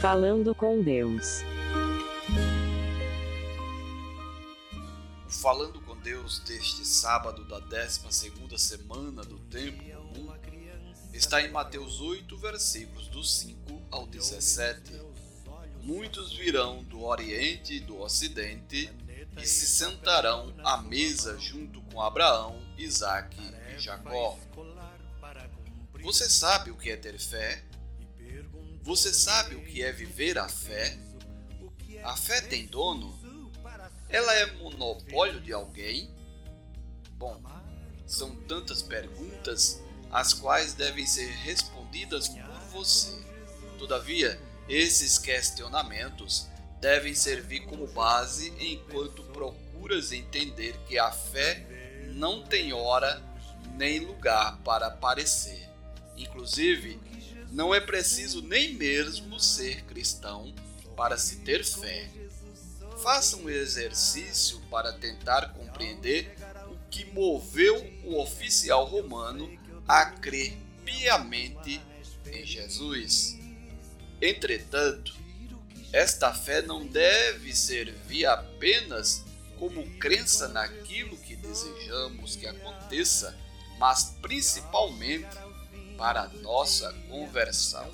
Falando com Deus. Falando com Deus deste sábado da 12ª semana do tempo comum está em Mateus 8, versículos do 5 ao 17. Muitos virão do Oriente e do Ocidente e se sentarão à mesa junto com Abraão, Isaque e Jacó. Você sabe o que é ter fé? Você sabe o que é viver a fé? A fé tem dono? Ela é monopólio de alguém? Bom, são tantas perguntas as quais devem ser respondidas por você. Todavia, esses questionamentos devem servir como base enquanto procuras entender que a fé não tem hora nem lugar para aparecer. Inclusive, não é preciso nem mesmo ser cristão para se ter fé. Faça um exercício para tentar compreender o que moveu o oficial romano a crer piamente em Jesus. Entretanto, esta fé não deve servir apenas como crença naquilo que desejamos que aconteça, mas principalmente para nossa conversão.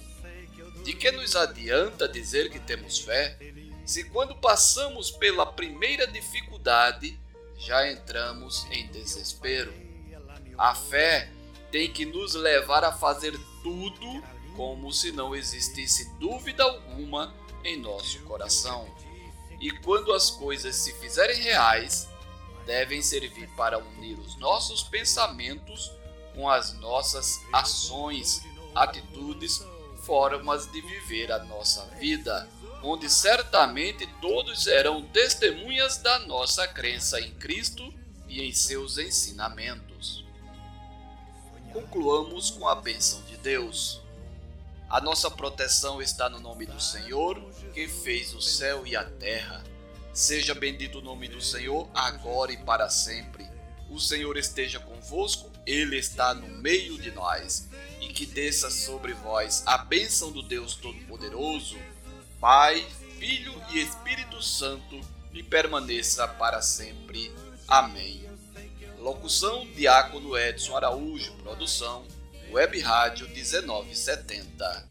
De que nos adianta dizer que temos fé se, quando passamos pela primeira dificuldade, já entramos em desespero? A fé tem que nos levar a fazer tudo como se não existisse dúvida alguma em nosso coração. E quando as coisas se fizerem reais, devem servir para unir os nossos pensamentos com as nossas ações, atitudes, formas de viver a nossa vida, onde certamente todos serão testemunhas da nossa crença em Cristo e em seus ensinamentos. Concluamos com a bênção de Deus. A nossa proteção está no nome do Senhor, que fez o céu e a terra. Seja bendito o nome do Senhor, agora e para sempre. O Senhor esteja convosco, Ele está no meio de nós. E que desça sobre vós a bênção do Deus Todo-Poderoso, Pai, Filho e Espírito Santo, e permaneça para sempre. Amém. Locução: Diácono Edson Araújo. Produção: Web Rádio 1970.